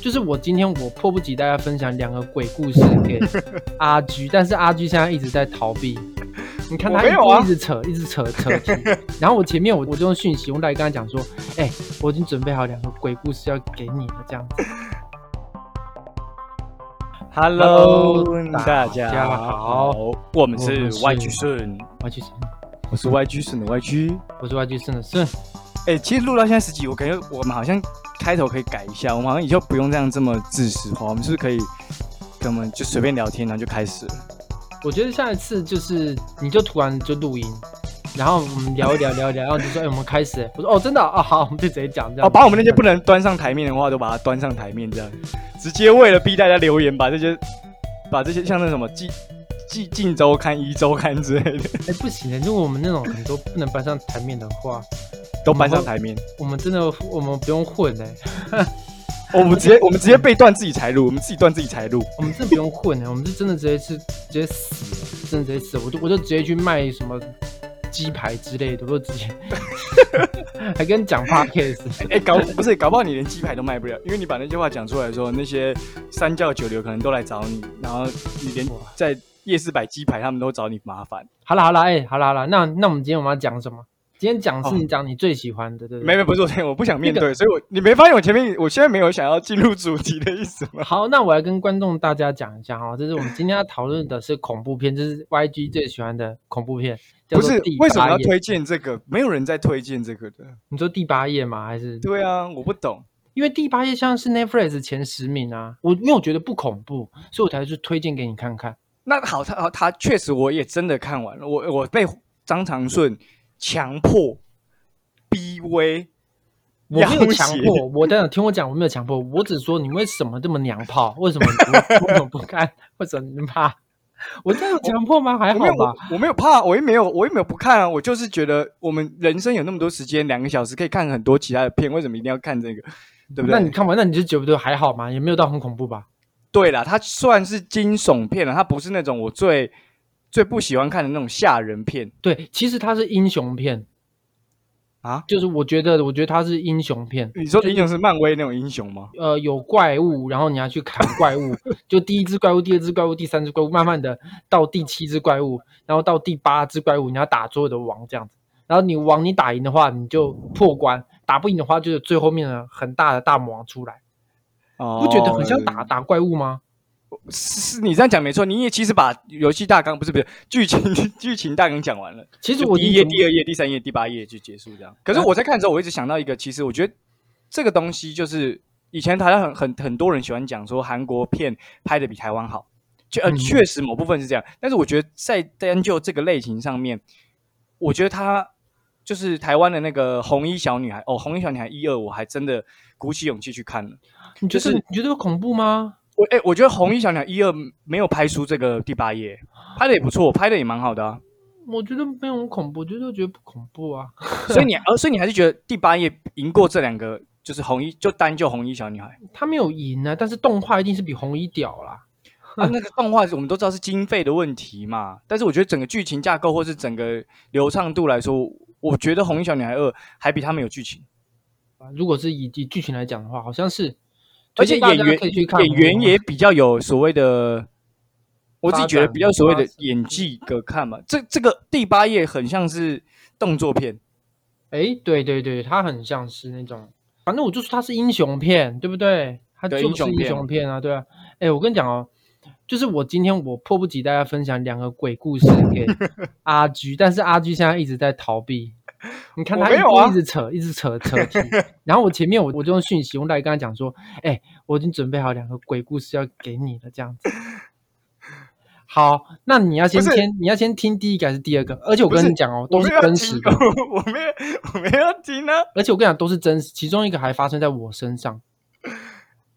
就是我今天我迫不及待要分享两个鬼故事给 阿居，但是阿居现在一直在逃避。你看他一我没有啊一直扯，一直扯扯题。然后我前面我我就用讯息，我来跟他讲说，哎、我已经准备好两个鬼故事要给你了，这样子。Hello，Hello，大大家家好好，我们是我们是 YG 顺，我是 YG 顺的 YG。我是 YG 顺的顺。哎、其实录到现在十集，我感觉我们好像开头可以改一下，我们好像以后不用这样这么自私化，我们是不是可以，跟我们就随便聊天，然后就开始了？我觉得下一次就是你就突然就录音，然后我们聊一聊聊一聊，然后你就说，哎、我们开始。我说，哦，真的啊、哦好，我们就直接讲这样。哦，把我们那些不能端上台面的话，都把它端上台面，这样直接为了逼大家留言，把这些把这些像那什么记记晋周刊、一周刊之类的哎、不行的，如果我们那种很多不能搬上台面的话，都搬上台面。我们真的我们不用混哎、我们直接我们直接被断自己财路，我们自己断自己财路。我们真的不用混哎、我们是真的直接是直接死了，真的直接死了，我就我就直接去卖什么鸡排之类的，我就直接 还跟你讲 podcast，哎、搞不是搞不好你连鸡排都卖不了，因为你把那句话讲出来的时候，那些三教九流可能都来找你，然后你连在夜市摆鸡排，他们都找你麻烦。好了好了，哎、好了好了，那那我们今天我们要讲什么？今天讲是哦你讲你最喜欢的，对不对？没没不是我，我不想面那对，所以我你没发现我前面我现在没有想要进入主题的意思吗？好，那我来跟观众大家讲一下哈，这是我们今天要讨论的是恐怖片，这是 YG 最喜欢的恐怖片，不是为什么要推荐这个？没有人在推荐这个的。你说第八页吗？还是对啊，我不懂。因为第八页像是 Netflix 前十名啊？我因为我觉得不恐怖，所以我才去推荐给你看看。那好，他好他确实我也真的看完了，我我被张长顺强迫逼威，我没有强迫，我等等听我讲，我没有强迫，我只说你为什么这么娘炮？为什么你不为什么不看？为什么你怕？我这样有强迫吗？还好吧。我，我没有怕，我也没有，我也没有不看啊。我就是觉得我们人生有那么多时间，两个小时可以看很多其他的片，为什么一定要看这个？对不对？那你看完，那你就觉得还好吗？也没有到很恐怖吧？对啦，它算是惊悚片了，它不是那种我最最不喜欢看的那种吓人片对，其实它是英雄片，啊。就是我觉得，我觉得它是英雄片。你说的英雄是漫威那种英雄吗？呃，有怪物，然后你要去砍怪物，就第一只怪物、第二只怪物、第三只怪物，慢慢的到第七只怪物，然后到第八只怪物，你要打所有的王这样子。然后你王你打赢的话，你就破关；打不赢的话，就是最后面的很大的大魔王出来。哦不觉得很像打打怪物吗？是是你这样讲没错，你也其实把游戏大纲不是不是剧情剧情大纲讲完了。其实我第一页、第二页、第三页、第八页就结束这样。可是我在看的时候，我一直想到一个，其实我觉得这个东西就是以前台湾很很很多人喜欢讲说韩国片拍的比台湾好，就呃嗯确实某部分是这样，但是我觉得在单就这个类型上面，我觉得他就是台湾的那个红衣小女孩哦，红衣小女孩一二，我还真的鼓起勇气去看了。你觉得、就是你觉得有恐怖吗？我哎、我觉得红衣小女孩一二没有拍出这个第八页，拍的也不错，拍的也蛮好的啊。我觉得没有很恐怖，我觉得觉得不恐怖啊。所以你，呃，所以你还是觉得第八页赢过这两个，就是红衣，就单就红衣小女孩他没有赢啊，但是动画一定是比红衣屌啦。啊。那个动画我们都知道是经费的问题嘛，但是我觉得整个剧情架构或是整个流畅度来说，我觉得红衣小女孩二还比他们有剧情，如果是以以剧情来讲的话，好像是，而且演员演员也比较有所谓的，我自己觉得比较所谓的演技可看嘛。这这个第八页很像是动作片，哎，对对对，它很像是那种，反正我就说它是英雄片，对不对？它就是英英雄片雄片啊，对啊。哎，我跟你讲哦，就是我今天我迫不及待要分享两个鬼故事给 阿居，但是阿居现在一直在逃避。你看他一直扯，一直扯扯题。然后我前面我我就用讯息，我来跟他讲说，哎，我已经准备好两个鬼故事要给你了，这样子。好，那你要先听，你要先听第一个还是第二个？而且我跟你讲哦，都是真实的。，我没有我没有听啊。而且我跟你讲，都是真实，其中一个还发生在我身上。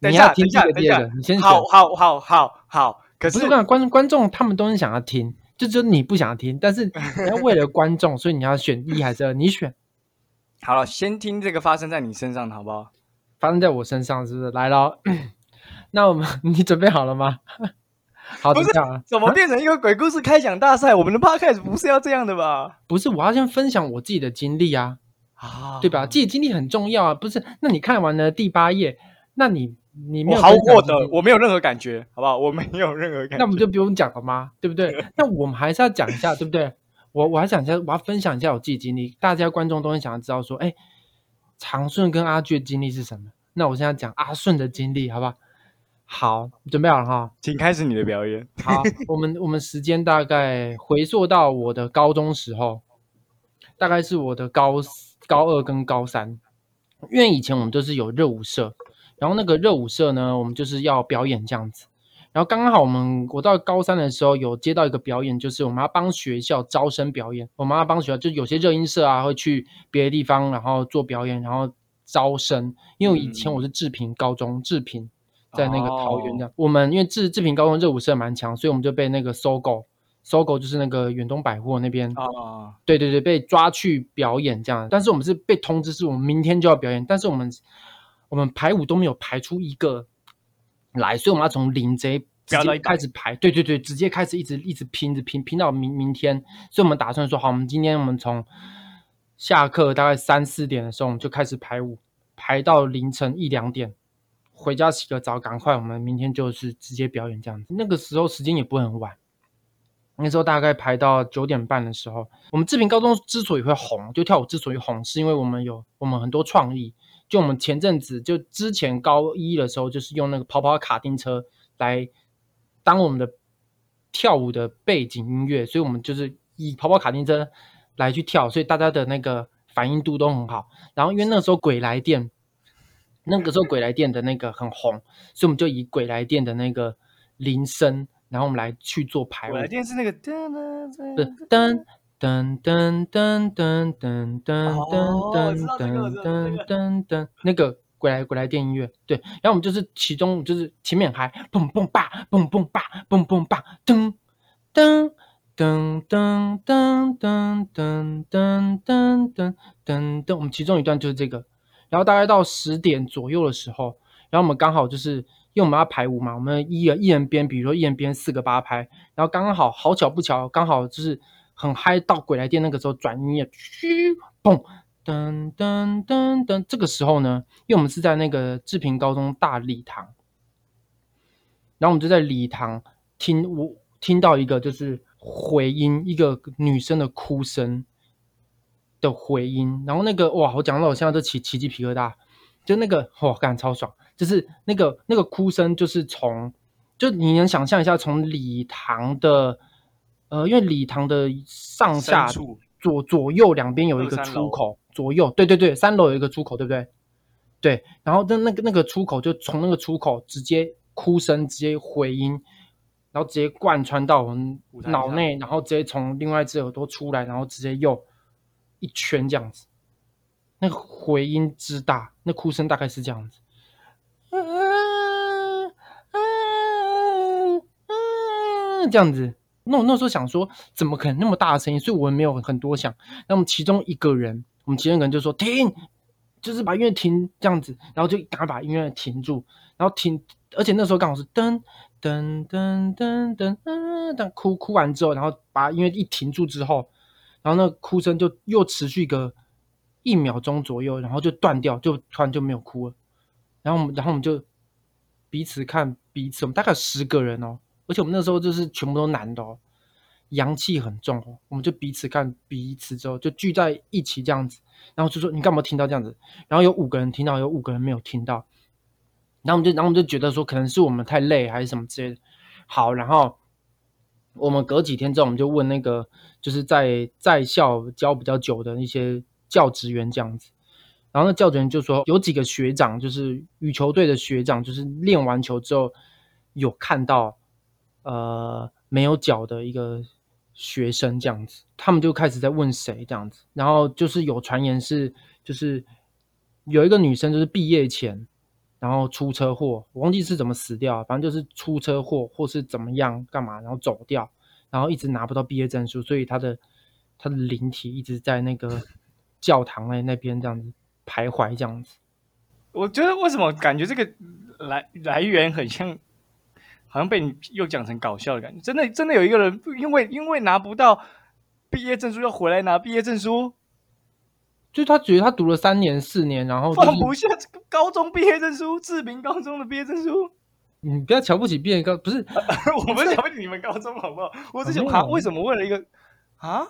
等一下，你要听等一下，等一个第二个，你先选。好好好好好，可是是我跟你讲，观观众他们都是想要听，就只有你不想听，但是 你要为了观众，所以你要选一还是二？你选，好了，先听这个发生在你身上的好不好？发生在我身上，是不是？来了，那我们 你准备好了吗？好，不是怎么变成一个鬼故事开讲大赛？我们的 podcast 不是要这样的吧？不是，我要先分享我自己的经历啊，啊对吧？自己经历很重要啊，不是？那你看完了第八页，那你你没我毫无有分享获得，我没有任何感觉，好不好？我没有任何感觉。那我们就不用讲了吗？对不对？那我们还是要讲一下，对不对？我我还想一下，我要分享一下我自己经历，大家观众都很想要知道说，哎，长顺跟阿俊的经历是什么？那我现在讲阿顺的经历，好不好？好，准备好了哈。请开始你的表演。好，我们我们时间大概回溯到我的高中时候，大概是我的高高二跟高三，因为以前我们都是有热舞社，然后那个热舞社呢，我们就是要表演这样子。然后刚刚好我们我到高三的时候有接到一个表演，就是我们要帮学校招生表演，我们要帮学校就有些热音社啊会去别的地方，然后做表演，然后招生。因为以前我是志平高中，志平在那个桃园这样，我们因为志志平高中热舞社蛮强，所以我们就被那个搜狗。搜狗就是那个远东百货那边，啊，对对对，被抓去表演这样。但是我们是被通知是我们明天就要表演，但是我们我们排舞都没有排出一个来，所以我们要从零直接直接开始排，对对对，直接开始一直一直拼，着拼拼到明明天。所以我们打算说，好，我们今天我们从下课大概三四点的时候，我们就开始排舞，排到凌晨一两点。回家洗个澡，赶快，我们明天就是直接表演这样子。那个时候时间也不会很晚，那时候大概排到九点半的时候，我们志平高中之所以会红，就跳舞之所以红，是因为我们有我们很多创意。就我们前阵子就之前高一的时候，就是用那个跑跑卡丁车来当我们的跳舞的背景音乐，所以我们就是以跑跑卡丁车来去跳，所以大家的那个反应度都很好。然后因为那时候鬼来电，那个时候鬼来电的那个很红，所以我们就以鬼来电的那个铃声，然后我们来去做排舞我。来电是那个噔不是噔噔噔噔噔噔噔噔噔噔噔噔噔，那个鬼来鬼来电音乐，对，然后我们就是其中就是前面还蹦蹦吧蹦蹦吧蹦蹦吧噔噔噔噔噔噔噔噔噔噔噔噔，我们其中一段就是这个，然后大概到十点左右的时候，然后我们刚好就是因为我们要排舞嘛，我们一人一人编，比如说一人编四个八拍，然后刚刚好好巧不巧，刚好就是很嗨到鬼来电那个时候转音乐，嘘嘣。噔噔噔噔，这个时候呢，因为我们是在那个志平高中大礼堂，然后我们就在礼堂听我听到一个就是回音，一个女生的哭声的回音，然后那个哇，我讲到我现在都起起鸡皮疙瘩，就那个哇，感超爽，就是那个那个哭声，就是从就你能想象一下，从礼堂的呃，因为礼堂的上下左左右两边有一个出口，左右对对对，三楼有一个出口，对不对？对，然后那那个那个出口就从那个出口直接哭声直接回音，然后直接贯穿到我们脑内，然后直接从另外一只耳朵出来，然后直接又一圈这样子，那个回音之大，那哭声大概是这样子。这样子，那我那时候想说，怎么可能那么大的声音？所以我们没有很多想。那么其中一个人，我们其中一个人就说停，就是把音乐停这样子，然后就赶快把音乐停住，然后停，而且那时候刚好是噔噔噔噔噔噔噔，哭哭完之后，然后把音乐一停住之后，然后那哭声就又持续个一秒钟左右，然后就断掉，就突然就没有哭了。然后我们，然后我们就彼此看彼此，我们大概十个人哦，而且我们那时候就是全部都男的哦，阳气很重哦，我们就彼此看彼此之后就聚在一起这样子，然后就说你干嘛听到这样子？然后有五个人听到，有五个人没有听到，然后我们就，然后我们就觉得说可能是我们太累还是什么之类的。好，然后我们隔几天之后，我们就问那个就是在在校教比较久的一些教职员这样子，然后那教职员就说有几个学长，就是羽球队的学长，就是练完球之后有看到呃没有脚的一个学生这样子，他们就开始在问谁这样子，然后就是有传言是就是有一个女生就是毕业前。然后出车祸，我忘记是怎么死掉，反正就是出车祸或是怎么样干嘛，然后走掉，然后一直拿不到毕业证书，所以他的他的灵体一直在那个教堂那那边这样子徘徊，这样子。我觉得为什么感觉这个来来源很像，好像被你又讲成搞笑的感觉。真的真的有一个人因为因为拿不到毕业证书要回来拿毕业证书，就他觉得他读了三年四年，然后、就是、放不下这个高中毕业证书，志明高中的毕业证书。你不要瞧不起毕业高，不是 我不是瞧不起你们高中好不好？我只想啊，没有为什么为了一个啊？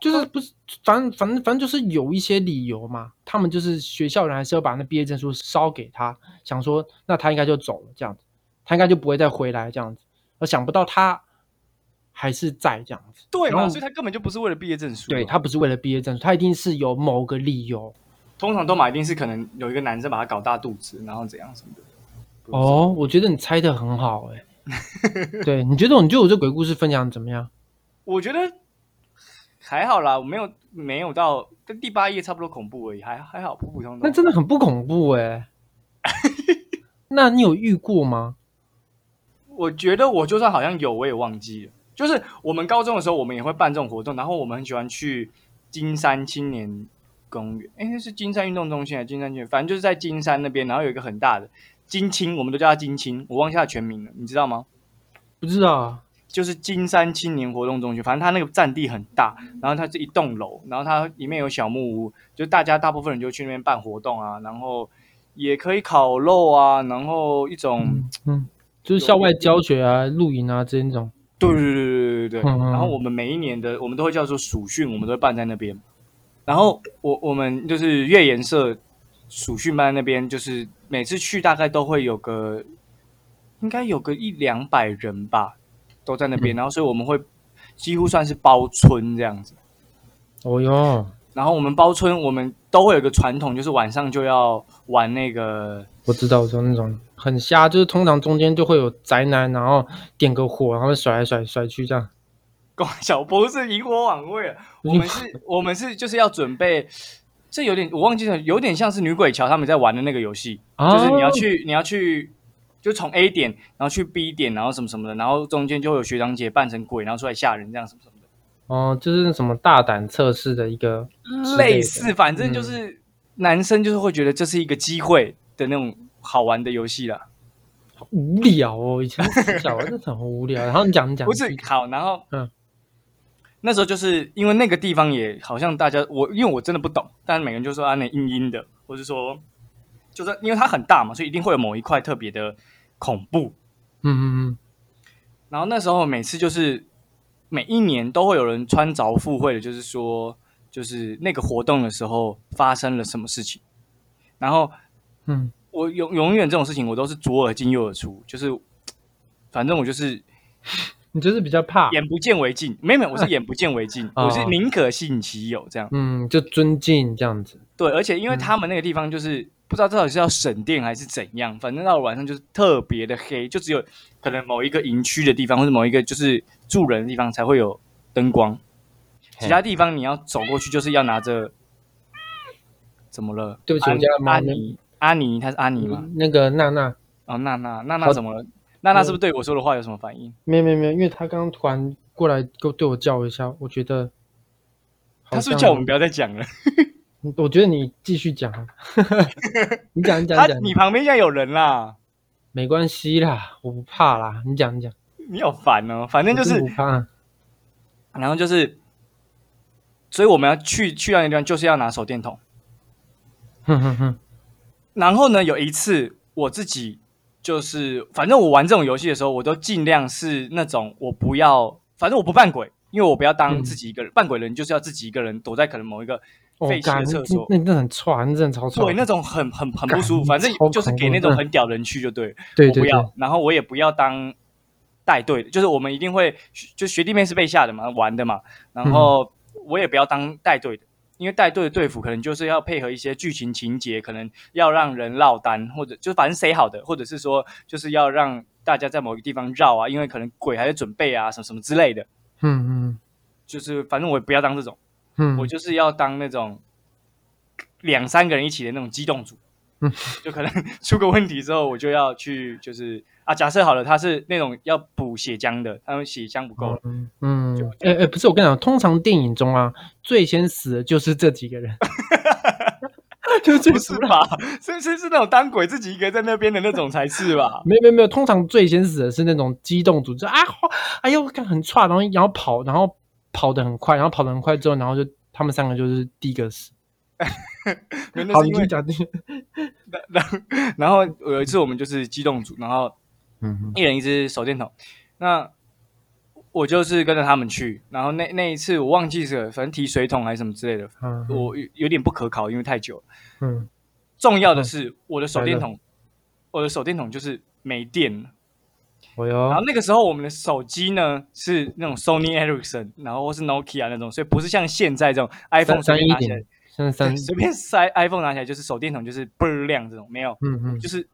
就是不是，反正反正反正就是有一些理由嘛，他们就是学校人还是要把那毕业证书烧给他，想说那他应该就走了这样子，他应该就不会再回来这样子，而想不到他还是在这样子，对嘛？所以他根本就不是为了毕业证书。对他不是为了毕业证书，他一定是有某个理由。通常都嘛一定是可能有一个男生把他搞大肚子，然后怎样什么的。哦，我觉得你猜的很好哎、对，你觉得你觉得我这鬼故事分享得怎么样？我觉得还好啦，我没有没有到跟第八页差不多恐怖而已，还还好普普通通。那真的很不恐怖哎、那你有遇过吗？我觉得我就算好像有，我也忘记了。就是我们高中的时候，我们也会办这种活动，然后我们很喜欢去金山青年公园，哎，那是金山运动中心还金山区？反正就是在金山那边，然后有一个很大的金青，我们都叫它金青，我忘记它全名了，你知道吗？不知道啊，就是金山青年活动中心，反正它那个占地很大，然后它是一栋楼，然后它里面有小木屋，就大家大部分人就去那边办活动啊，然后也可以烤肉啊，然后一种。嗯，就是校外教学啊、露营啊这种。对对对对对对对。嗯嗯然后我们每一年的，我们都会叫做暑训，我们都会办在那边。然后我我们就是越研社暑训班那边，就是每次去大概都会有个，应该有个一两百人吧，都在那边。嗯然后所以我们会几乎算是包村这样子。哦哟，然后我们包村，我们都会有个传统，就是晚上就要玩那个我知道，我知道那种很瞎，就是通常中间就会有宅男，然后点个火，然后甩来甩甩去这样。光小不是萤火晚会啊，我们是，我们是就是要准备，这有点我忘记了，有点像是女鬼桥他们在玩的那个游戏，就是你要去，你要去，就从 A 点，然后去 B 点，然后什么什么的，然后中间就会有学长姐扮成鬼，然后出来吓人，这样什么什么的，哦，就是什么大胆测试的一个类似，反正就是男生就是会觉得这是一个机会的那种好玩的游戏啦。无聊哦，以前小真的很无聊。然后你讲你讲，不是好，然后嗯，那时候就是因为那个地方也好像大家我因为我真的不懂，但是每个人就说啊那阴阴的，或者说就是因为它很大嘛，所以一定会有某一块特别的恐怖。嗯嗯嗯，然后那时候每次就是每一年都会有人穿着赴会的，就是说就是那个活动的时候发生了什么事情，然后嗯，我永永远这种事情我都是左耳进右耳出，就是反正我就是你就是比较怕，眼不见为净，没有没有，我是眼不见为净，哦我是宁可信其有这样。嗯，就尊敬这样子。对，而且因为嗯他们那个地方就是、不知道到底是要省电还是怎样，反正到了晚上就是特别的黑，就只有可能某一个营区的地方或者某一个就是住人的地方才会有灯光，其他地方你要走过去就是要拿着。怎么了？对不起安我家的猫阿尼，阿尼，他是阿尼吗？那个娜娜，哦，娜娜，娜娜好怎么了？娜娜是不是对我说的话有什么反应？没有没有没有，因为他刚刚突然过来对我叫一下，我觉得好他是不是叫我们不要再讲了？我觉得你继续讲啊，你讲你讲他你讲，你旁边现在有人啦，没关系啦，我不怕啦，你讲你讲，你好烦哦。反正就是不怕，然后就是，所以我们要去去到那地方，就是要拿手电筒。哼哼哼，然后呢，有一次我自己就是，反正我玩这种游戏的时候，我都尽量是那种我不要，反正我不扮鬼，因为我不要当嗯自己一个人。扮鬼人就是要自己一个人躲在可能某一个废弃的厕所，那那很臭，那真的超臭，对，那种很很很不舒服。反正就是给那种很屌人去就对了。对对对，我不要，然后我也不要当带队的，就是我们一定会，就学弟妹是被吓的嘛，玩的嘛，然后我也不要当带队的，因为带队的队服可能就是要配合一些剧情情节，可能要让人落单，或者就反正谁好的，或者是说就是要让大家在某个地方绕啊，因为可能鬼还在准备啊，什么什么之类的，嗯嗯。就是反正我也不要当这种，嗯，我就是要当那种两三个人一起的那种机动组，嗯。就可能 出个问题之后，我就要去就是啊，假设好了，他是那种要补血浆的，他们血浆不够了，嗯嗯，哎哎，不是，我跟你讲，通常电影中啊，最先死的就是这几个人，就是最不是吧？是是是那种当鬼自己一个人在那边的那种才是吧？没有没有没有，通常最先死的是那种机动组，就啊，哗哎呦，干很差，然后然后跑，然后跑得很快，然后跑得很快之后，然后就他们三个就是第一个死。好，是因为你讲。然后然后有一次我们就是机动组，然后嗯，一人一支手电筒，那我就是跟着他们去，然后那那一次我忘记是反正提水桶还是什么之类的，嗯。我有有点不可考，因为太久了。嗯，重要的是我的手电筒，我的手电筒就是没电了。我哟。然后，那个时候我们的手机呢是那种 Sony Ericsson，然后或是 Nokia 那种，所以不是像现在这种 iPhone 随三一便拿起来 随便塞 iPhone 拿起来就是手电筒就是倍儿亮这种，没有，嗯嗯，就是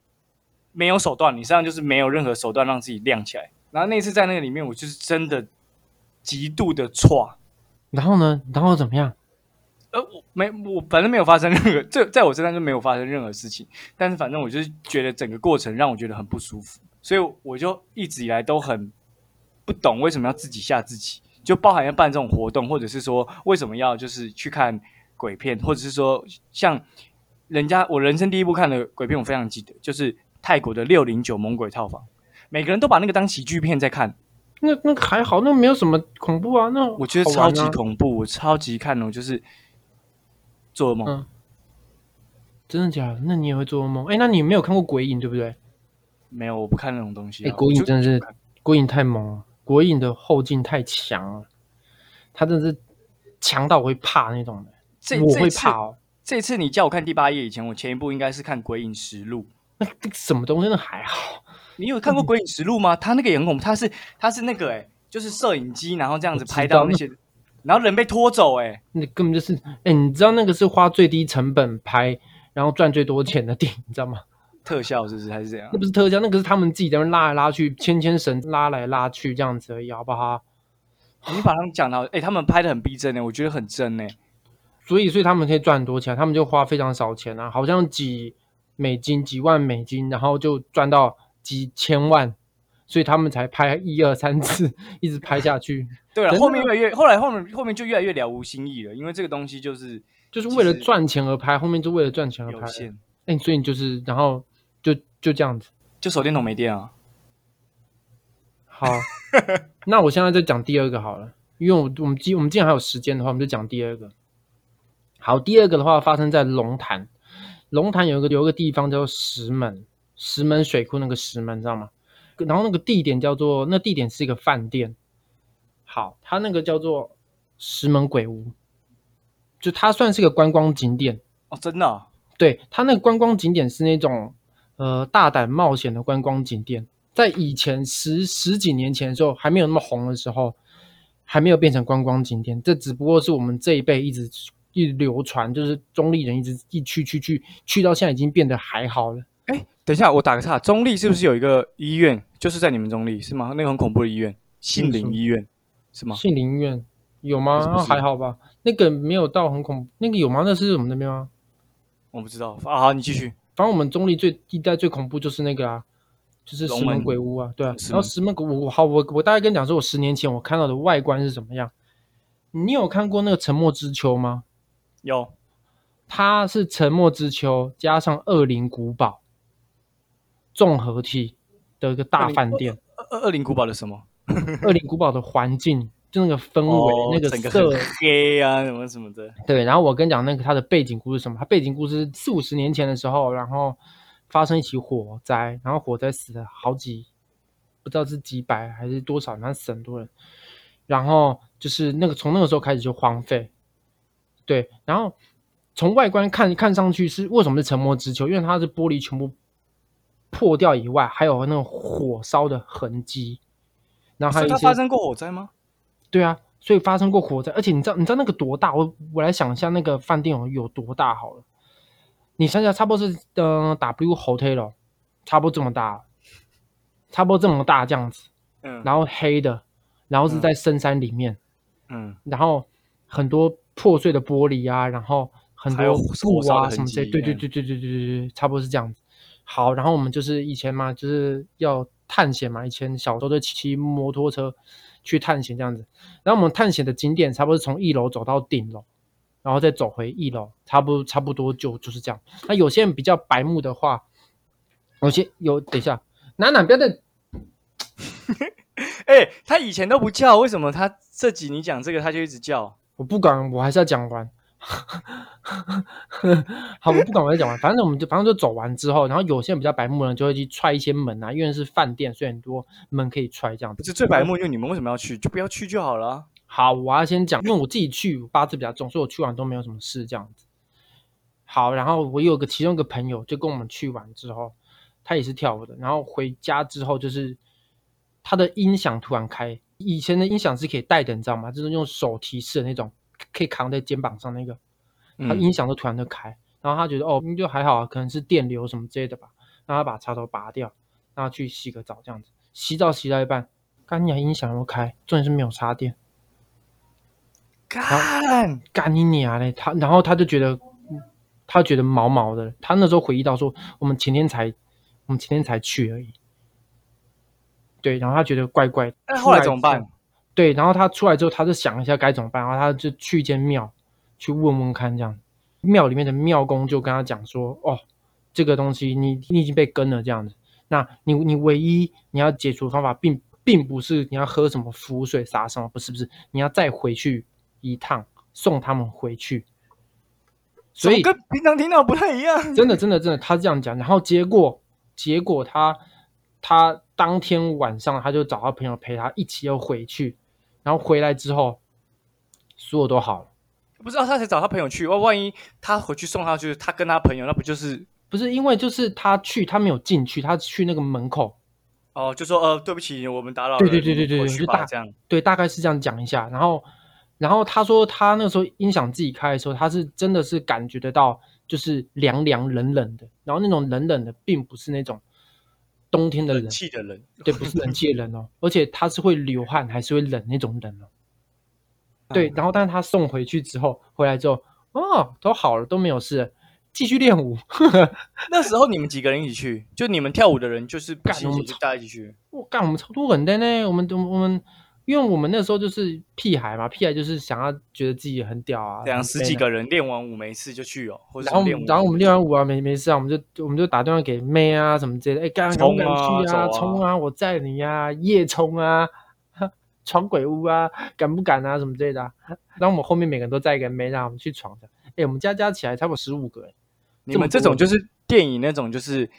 没有手段，你身上就是没有任何手段让自己亮起来。然后那次在那个里面，我就是真的极度的错，然后呢？然后怎么样？呃，我没我反正没有发生任何，这在我身上就没有发生任何事情。但是反正我就是觉得整个过程让我觉得很不舒服，所以我就一直以来都很不懂为什么要自己吓自己，就包含要办这种活动，或者是说为什么要就是去看鬼片，或者是说像人家我人生第一部看的鬼片，我非常记得，就是泰国的六零九猛鬼套房，每个人都把那个当喜剧片在看，那那个还好，那没有什么恐怖啊。那我觉得超级恐怖，我超级看哦，就是做噩梦。嗯真的假的？那你也会做噩梦？哎，那你没有看过《鬼影》对不对？没有，我不看那种东西、哎，啊。《鬼影真的是，《鬼影》太猛了，《鬼影》的后劲太强了，他真的是强到我会怕那种的，我这我会怕哦。这次你叫我看第八页以前，我前一部应该是看《鬼影实录》。那这个什么东西？那还好。你有看过《鬼影实录》吗？他那个也很恐怖，他是他是那个哎、就是摄影机，然后这样子拍到那些，然后人被拖走哎、那根本就是，哎，你知道那个是花最低成本拍，然后赚最多钱的电影，你知道吗？特效是不是还是这样那？不是特效，那个是他们自己在那拉来拉去，牵牵绳拉来拉去这样子而已，好不好？你把他们讲到哎、他们拍的很逼真哎、我觉得很真哎、所以，所以他们可以赚很多钱，他们就花非常少钱啊，好像几美金、几万美金，然后就赚到几千万，所以他们才拍一二三次，一直拍下去，对了，后面越来越，后来后面后面就越来越了无新意了，因为这个东西就是就是为了赚钱而拍，后面就为了赚钱而拍。哎、所以你就是，然后就就这样子。就手电筒没电啊。好，那我现在再讲第二个好了，因为我我们今我们既然还有时间的话，我们就讲第二个。好，第二个的话发生在龙潭，龙潭有一个有一个地方叫做石门，石门水库那个石门，知道吗？然后那个地点叫做，那地点是一个饭店。好，它那个叫做石门鬼屋，就它算是个观光景点。哦，真的啊、对，它那个观光景点是那种呃大胆冒险的观光景点，在以前十十几年前的时候，还没有那么红的时候，还没有变成观光景点。这只不过是我们这一辈一直一直流传，就是中立人一直一去去去去到现在已经变得还好了。哎，等一下，我打个岔，中立是不是有一个医院，就是在你们中立是吗？那个很恐怖的医院，杏林医院是吗？杏林医院有吗？是是还好吧，那个没有到很恐怖，那个有吗？那是我们那边吗？我不知道啊，好，你继续。反正我们中立最一代最恐怖就是那个啊，就是石门鬼屋啊，对啊。然后石门鬼屋，我好，我我大概跟你讲说，我十年前我看到的外观是怎么样。你有看过那个沉默之丘吗？有它是沉默之丘加上恶灵古堡综合体的一个大饭店。二二二零古堡的什么？恶灵古堡的环境，就那个氛围，哦那个整个色很，黑啊，什么什么的。对，然后我跟你讲那个它的背景故事什么？它背景故事四五十年前的时候，然后发生一起火灾，然后火灾死了好几，不知道是几百还是多少，然后死很多人。然后就是那个从那个时候开始就荒废，对，然后从外观看看上去是为什么是沉默之丘？因为它是玻璃全部破掉以外，还有那种火烧的痕迹，然后还有一些它发生过火灾吗？对啊，所以发生过火灾，而且你知道你知道那个多大？我我来想一下那个饭店有有多大好了。你想想，差不多是呃 W Hotel，差不多这么大，差不多这么大这样子，嗯然后黑的，然后是在深山里面，嗯，然后很多破碎的玻璃啊，然后很多布火烧的痕啊什么之类，对对嗯对对对对对对，差不多是这样子。好，然后我们就是以前嘛，就是要探险嘛，以前小时候就骑摩托车去探险这样子。然后我们探险的景点差不多是从一楼走到顶楼，然后再走回一楼，差不多差不多就就是这样。那有些人比较白目的话，有些有等一下，楠楠不要再 哎、他以前都不叫，为什么他这集你讲这个他就一直叫？我不管，我还是要讲完。好，我不管我再讲完，反正我们就反正就走完之后，然后有些人比较白目的人就会去踹一些门啊，因为是饭店，所以很多门可以踹这样子。不是最白目，就你们为什么要去？就不要去就好了啊。好，我要先讲，因为我自己去八字比较重，所以我去完都没有什么事这样子。好，然后我有个其中一个朋友就跟我们去完之后，他也是跳舞的，然后回家之后就是他的音响突然开，以前的音响是可以带的，你知道吗？就是用手提式的那种，可以扛在肩膀上那个，他嗯音响都突然就开，然后他觉得哦，就还好啊，可能是电流什么之类的吧，然后他把插头拔掉，然后去洗个澡这样子，洗澡洗到一半，干你音响又开，重点是没有插电。干，干你娘嘞！他然后他就觉得，他觉得毛毛的。他那时候回忆到说，我们前天才，我们前天才去而已。对，然后他觉得怪怪。那后来怎么办？对，然后他出来之后，他就想一下该怎么办，然后他就去一间庙去问问看，这样庙里面的庙公就跟他讲说，哦，这个东西你你已经被跟了这样子，那你你唯一你要解除的方法并并不是你要喝什么符水啥什么，不是不是，你要再回去一趟送他们回去。所以跟平常听到不太一样。真的真的真的，他这样讲，然后结果结果他他当天晚上他就找他朋友陪他一起又回去，然后回来之后所有都好了。不知道他才找他朋友去，万万一他回去送他，就是他跟他朋友，那不就是不是因为就是他去，他没有进去，他去那个门口，哦，就说呃，对不起，我们打扰了，对对对对对就大这样。对，大概是这样讲一下。然后，然后他说他那时候音响自己开的时候，他是真的是感觉得到，就是凉凉冷冷的。然后那种冷冷的，并不是那种冬天的冷冷，气的冷，对，不是冷气的冷哦，而且他是会流汗，还是会冷那种冷哦。对，然后但是他送回去之后，回来之后，哦，都好了，都没有事了，继续练舞。那时候你们几个人一起去？就你们跳舞的人，就是不干我们大家一起去。我干，我们超多人的呢，我们我们我们，因为我们那时候就是屁孩嘛，屁孩就是想要觉得自己很屌啊，这样十几个人练完舞没事就去哦，或者然后然后我们练完舞啊，没没事啊，我们就我们就打电话给妹啊什么之类的，哎，干敢不敢去啊？啊冲啊，我载你呀、夜冲啊，闯鬼屋啊，敢不敢啊？什么之类的、啊。然后我们后面每个人都载一个妹，让我们去闯的。哎，我们加加起来差不多十五个，哎，你们这种就是电影那种，就是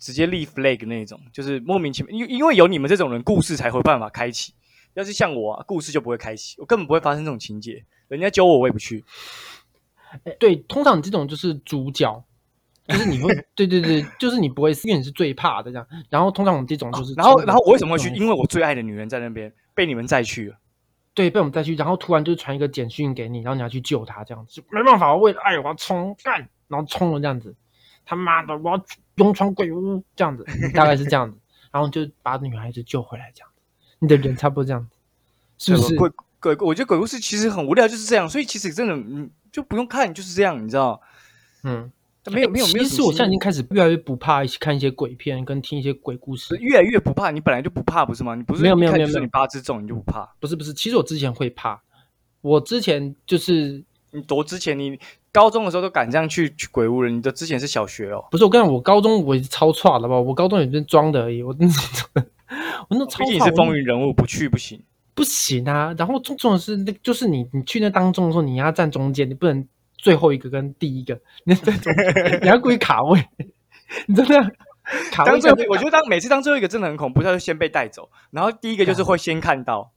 直接立 flag 那种，就是莫名其妙，因因为有你们这种人，故事才会办法开启。要是像我、啊，故事就不会开启，我根本不会发生这种情节。人家揪我，我也不去。哎对，通常你这种就是主角。就是你会，对对对，就是你不会，因为你是最怕的这样。然后通常我们这种就是，哦然后，然后我为什么会去？因为我最爱的女人在那边，被你们载去了。对，被我们再去，然后突然就传一个简讯给你，然后你要去救她，这样子，没办法，为了爱我要冲干，然后冲了这样子，他妈的，我要勇闯鬼屋这样子，大概是这样子，然后就把女孩子救回来这样子，你的人差不多这样子，是不是？鬼鬼，我觉得鬼故事其实很无聊，就是这样。所以其实真的，嗯，就不用看，就是这样，你知道？嗯，没有没有没有。其实我现在已经开始越来越不怕一起看一些鬼片，跟听一些鬼故事。越来越不怕，你本来就不怕，不是吗？你不是没有没有没有没有你八字重，你就不怕。不是不是，其实我之前会怕，我之前就是你多之前，你高中的时候都敢这样去去鬼屋了，你的之前是小学哦。不是我跟你讲，我高中我超差的吧，我高中也是装的而已，我 我那超差，毕竟你是风云人物，不去不行。不行啊。然后重重的是那，就是你你去那当中的时候，你要站中间，你不能最后一个跟第一个，你要在中间，你要故意卡位，你真的卡位当最后一个，我觉得当每次当最后一个真的很恐怖，他就先被带走，然后第一个就是会先看到。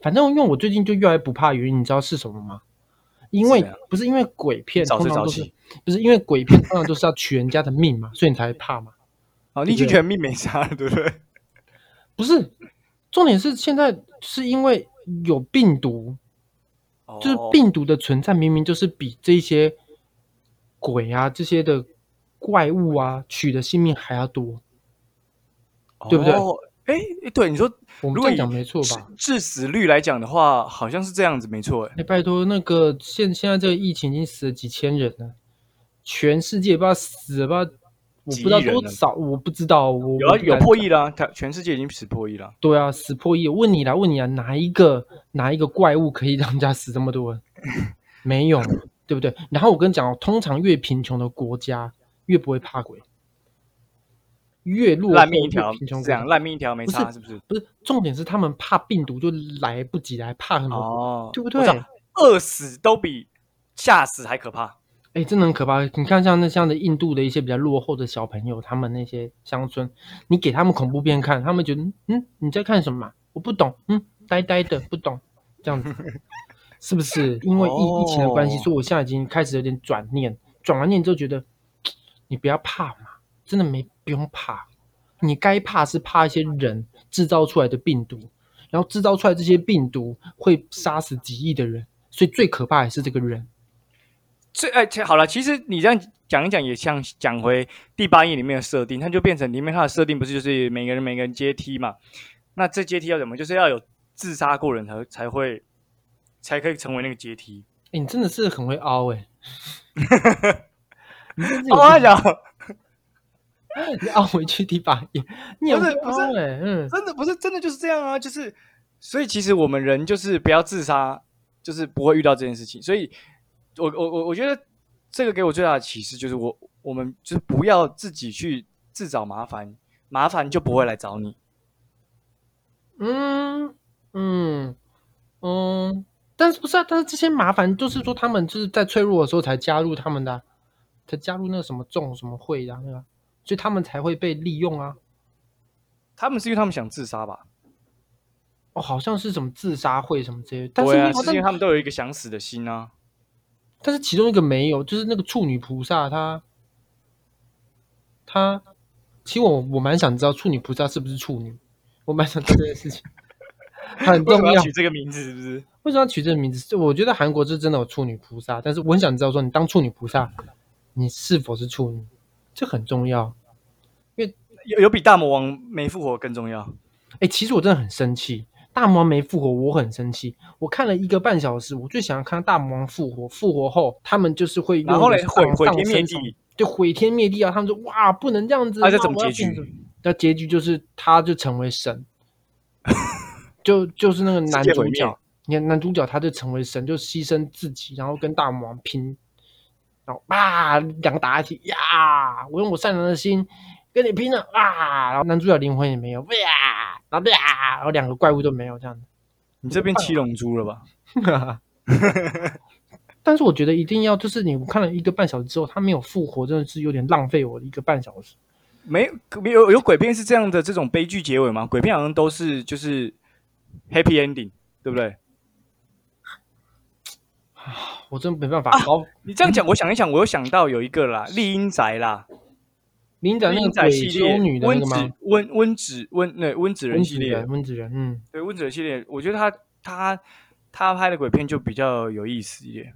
反正因为我最近就越来越不怕原因，你知道是什么吗？因为不是因为鬼片早睡早起。不是因为鬼片通常都是要取人家的命嘛，所以你才会怕嘛。哦，你已经觉得命没啥了，对不对？不是，重点是现在是因为有病毒，就是哦病毒的存在，明明就是比这些鬼啊这些的怪物啊取的性命还要多。对不对哦？哎，对，你说我们这样讲没错吧？致死率来讲的话，好像是这样子，没错。哎，哎，拜托，那个现现在这个疫情已经死了几千人了，全世界不知道死了不知道，我不知道多少，我不知道，我有破亿啦，它全世界已经死破亿了。对啊，死破亿。问你啦，问你啊，哪一个哪一个怪物可以让人家死这么多人？没有，对不对？然后我跟你讲哦，通常越贫穷的国家越不会怕鬼，越落烂命一条贫穷这样，烂命一条没差，是不是？不是重点是他们怕病毒就来不及来怕很多，哦，对不对？饿死都比吓死还可怕。哎，真的很可怕。你看，像那像的印度的一些比较落后的小朋友，他们那些乡村，你给他们恐怖片看，他们觉得，嗯，你在看什么？我不懂，嗯，呆呆的，不懂，这样子，是不是？因为疫疫情的关系，所以我现在已经开始有点转念，转完念之后觉得，你不要怕嘛，真的没不用怕，你该怕是怕一些人制造出来的病毒，然后制造出来这些病毒会杀死几亿的人，所以最可怕还是这个人。这哎，好了，其实你这样讲一讲，也像讲回第八页里面的设定，它就变成里面它的设定不是就是每个人每个人阶梯嘛？那这阶梯要怎么？就是要有自杀过人才才会才可以成为那个阶梯。哎，你真的是很会凹哎！凹一下，你凹回去第八页，你不是不是哎，嗯，真的不是真的就是这样啊，就是所以其实我们人就是不要自杀，就是不会遇到这件事情，所以。我我我我觉得这个给我最大的启示就是我我们就是不要自己去自找麻烦，麻烦就不会来找你。嗯嗯嗯，但是不是啊？但是这些麻烦就是说他们就是在脆弱的时候才加入他们的，才加入那个什么众什么会的那个，所以他们才会被利用啊。他们是因为他们想自杀吧？哦，好像是什么自杀会什么这些，对啊，是因为他们都有一个想死的心啊。但是其中一个没有，就是那个处女菩萨，她他，其实我我蛮想知道处女菩萨是不是处女，我蛮想知道这件事情，很重要。取这个名字是不是？为什么要取这个名字？就我觉得韩国是真的有处女菩萨，但是我很想知道说，你当处女菩萨，你是否是处女？这很重要，因为有有比大魔王没复活更重要。哎，其实我真的很生气。大魔王没复活，我很生气。我看了一个半小时，我最想要看大魔王复活。复活后，他们就是会然后嘞毁毁天灭地，就毁天灭地啊！他们说：“哇，不能这样子。”那怎么结局？那结局就是他就成为神，就就是那个男主角。你看男主角他就成为神，就牺牲自己，然后跟大魔王拼，然后啊，两个打一起呀！我用我善良的心跟你拼了啊！然后男主角灵魂也没有，哇！然后呀，然后两个怪物都没有这样子。你这边七龙珠了吧？但是我觉得一定要，就是你看了一个半小时之后，他没有复活，真的是有点浪费我一个半小时。没有有鬼片是这样的这种悲剧结尾吗？鬼片好像都是就是 happy ending，对不对？我真没办法。好，你这样讲，我想一想，我又想到有一个啦，丽英宅啦。林仔那个鬼修女的那个吗？温温子温那温子仁系列，温子仁，嗯，对温子仁系列，我觉得他他他拍的鬼片就比较有意思一点。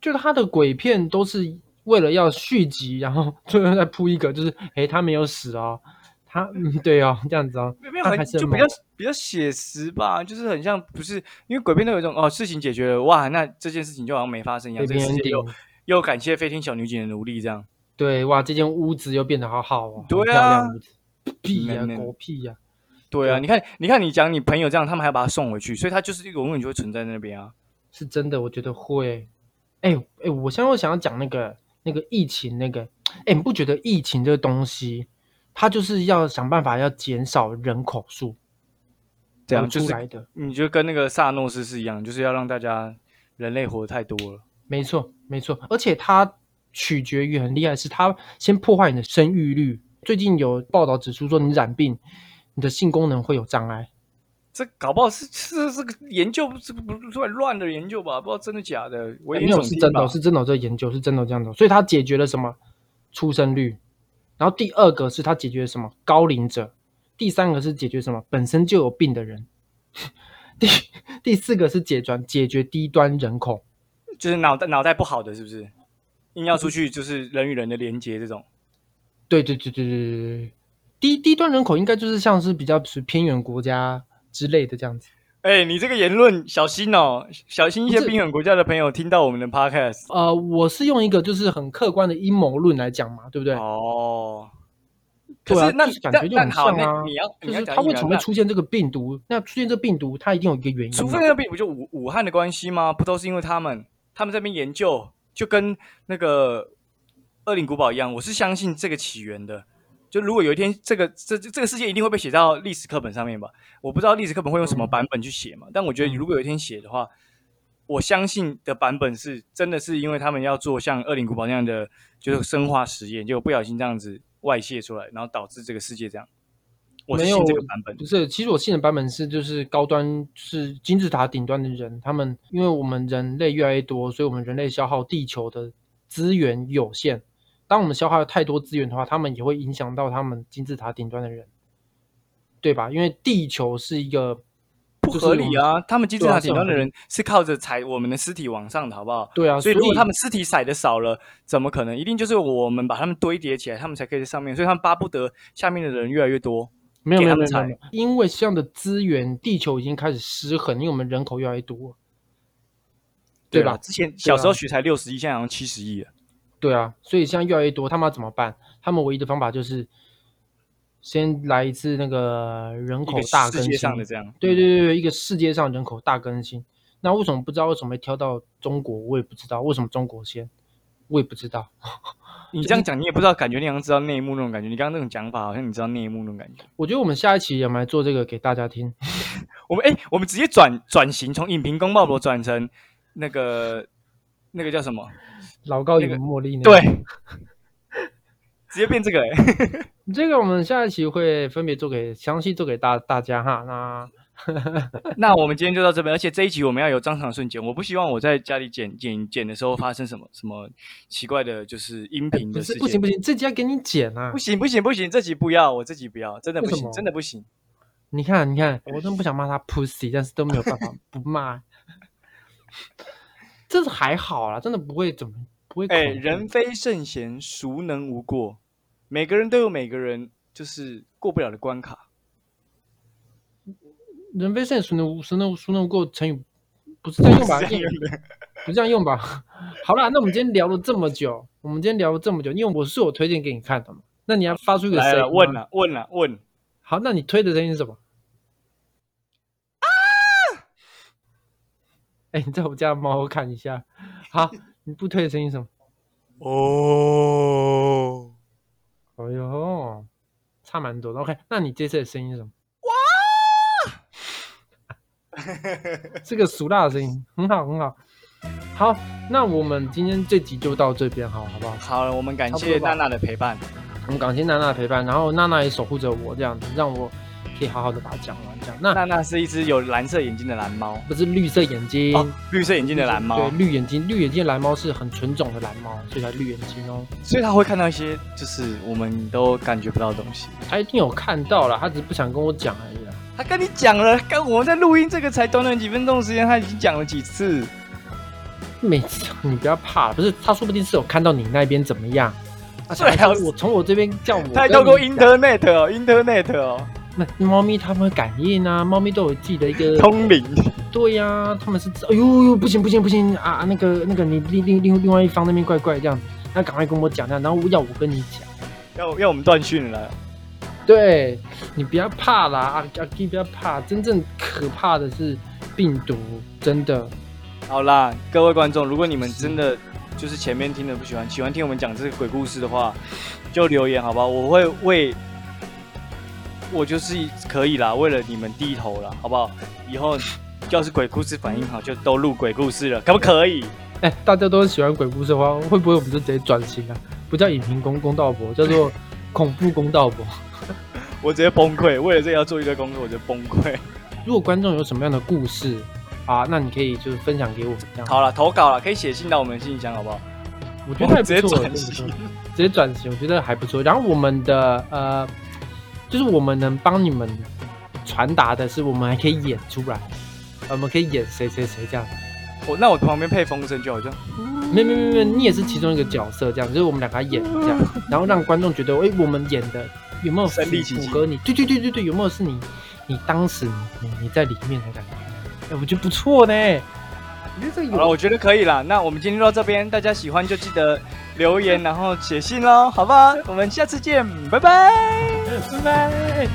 就他的鬼片都是为了要续集，然后 最后再铺一个，就是哎，他没有死哦，他嗯，对哦，这样子哦，没有很就比较比较写实吧，就是很像不是因为鬼片都有一种哦，事情解决了哇，那这件事情就好像没发生一样，这个世界又又感谢飞天小女警的努力，这样。对哇，这间屋子又变得好好哦，对啊，屁呀，狗屁呀，对啊，你看，你看，你讲你朋友这样，他们还要把他送回去，所以他就是一个永远就会存在那边啊，是真的，我觉得会。哎哎，我现在想要讲那个那个疫情那个，哎，你不觉得疫情这个东西，它就是要想办法要减少人口数，这样出来的？你就跟那个萨诺斯是一样，就是要让大家人类活得太多了。没错，没错，而且他。取决于很厉害，是他先破坏你的生育率。最近有报道指出说，你染病，你的性功能会有障碍。这搞不好是是是个研究，是不不是乱的研究吧？不知道真的假的。我没有是真的，是真的这研究是真的这样的。所以他解决了什么出生率？然后第二个是他解决什么高龄者？第三个是解决什么本身就有病的人？第第四个是解决解决低端人口，就是脑袋脑袋不好的，是不是？硬要出去就是人与人的连接这种，对对对对对对对，低低端人口应该就是像是比较是偏远国家之类的这样子。哎，你这个言论小心哦，小心一些偏远国家的朋友听到我们的 podcast。呃，我是用一个就是很客观的阴谋论来讲嘛，对不对？哦，可是那感觉就很像啊。你要就是它为什么会出现这个病毒？那出现这病毒，它一定有一个原因。除非那个病毒就武武汉的关系吗？不都是因为他们他们这边研究？就跟那个恶灵古堡一样，我是相信这个起源的。就如果有一天，这个这这个世界一定会被写到历史课本上面吧？我不知道历史课本会用什么版本去写嘛？但我觉得如果有一天写的话，我相信的版本是真的是因为他们要做像恶灵古堡那样的就是生化实验，结果不小心这样子外泄出来，然后导致这个世界这样。我没有信这个版本不，是，其实我信的版本是，就是高端是金字塔顶端的人，他们因为我们人类越来越多，所以我们人类消耗地球的资源有限。当我们消耗太多资源的话，他们也会影响到他们金字塔顶端的人，对吧？因为地球是一个不合理啊！他们金字塔顶端的人是靠着踩我们的尸体往上的，好不好？对啊，所以如果他们尸体踩的少了，怎么可能？一定就是我们把他们堆叠起来，他们才可以在上面。所以他们巴不得下面的人越来越多。没有没有没有没有，因为这样的资源，地球已经开始失衡，因为我们人口越来越多，对吧之前小时候许才六十亿，现在好像七十亿了。对啊，所以现在越来越多，他们要怎么办？他们唯一的方法就是先来一次那个人口大更新的这样，对对对对，一个世界上人口大更新。那为什么不知道为什么会挑到中国？我也不知道为什么中国先，我也不知道。你这样讲，你也不知道，感觉你好像知道内幕那种感觉。你刚刚那种讲法，好像你知道内幕那种感觉。我觉得我们下一期我们来做这个给大家听。我们哎、我们直接转转型，从影评公报博转成那个那个叫什么？老高与那个茉莉，对，，直接变这个哎、这个我们下一期会分别做给详细做给大大家哈。那 那我们今天就到这边，而且这一集我们要有张场瞬间，我不希望我在家里剪剪剪的时候发生什么什么奇怪的，就是音频的事件。是不行不行，这集要给你剪啊不！行不行不行，这集不要，我这集不要，真的不行，真的不行。你看你看，我真不想骂他 pussy，但是都没有办法 不骂。这是还好啦，真的不会怎么不会恐哎、怖。人非圣贤，孰能无过？每个人都有每个人就是过不了的关卡。人非圣贤，孰能无孰能孰能无过？成语不是这样用吧？是这样用的不这样用吧？好啦，那我们今天聊了这么久，我们今天聊了这么久，因为我是我推荐给你看的嘛，那你要发出一个来了，声音吗问了问了问，好，那你推的声音是什么？啊！哎、你在我家的猫看一下。好，你不推的声音是什么？哦，哎呦，差蛮多的。OK，那你这次的声音是什么？哇！这个俗辣的声音，很好，很好。好，那我们今天这集就到这边，好好不好？好了，我们感谢娜娜的陪伴。我们感谢娜娜的陪伴，然后娜娜也守护着我，这样子让我可以好好的把它讲完。这样，那娜娜是一只有蓝色眼睛的蓝猫，不是绿色眼睛，哦，绿色眼睛的蓝猫对，，绿眼睛，绿眼睛的蓝猫是很纯种的蓝猫，所以它绿眼睛哦。所以它会看到一些就是我们都感觉不到的东西。他一定有看到了，他只是不想跟我讲而已啦。他跟你讲了，刚我们在录音这个才短短几分钟的时间，他已经讲了几次。每次你不要怕，不是他说不定是有看到你那边怎么样，而且最好是我从我这边叫我他还透过 Internet 哦，Internet 哦，那猫咪它们会感应啊，猫咪都有自己的一个通灵。对呀、他们是哎呦呦不行不行不行啊，那个那个你另另另另外一方那边怪怪这样子，那赶快跟我讲，那然后要我跟你讲。要要我们断讯了啦。对你不要怕啦，阿阿基不要怕，真正可怕的是病毒，真的。好啦，各位观众，如果你们真的就是前面听的不喜欢，喜欢听我们讲这个鬼故事的话，就留言好不好？我会为，我就是可以啦，为了你们低头啦，好不好？以后要是鬼故事反应好，就都录鬼故事了，可不可以？哎、大家都喜欢鬼故事的话，会不会我们就直接转型啊？不叫影评公公道博，叫做恐怖公道博。我直接崩溃，为了这个要做一堆工作，我就崩溃。如果观众有什么样的故事啊，那你可以就是分享给我们这样。好了，投稿了，可以写信到我们的信箱，好不好？我觉得还不 直接错，转型。直接转型，我觉得还不错。然后我们的呃，就是我们能帮你们传达的是，我们还可以演出来，我们可以演谁谁谁这样。我那我旁边配风声就好，像没没没没，你也是其中一个角色，这样，就是我们两个来演这样，然后让观众觉得，哎、我们演的有没有符身临其境符合你？对对对对对，有没有是你你当时你你你在里面的感觉？哎、我觉得不错呢。我觉得这个好了，我觉得可以了。那我们今天就到这边，大家喜欢就记得留言，然后写信喽，好不好？我们下次见，拜拜。拜拜。耶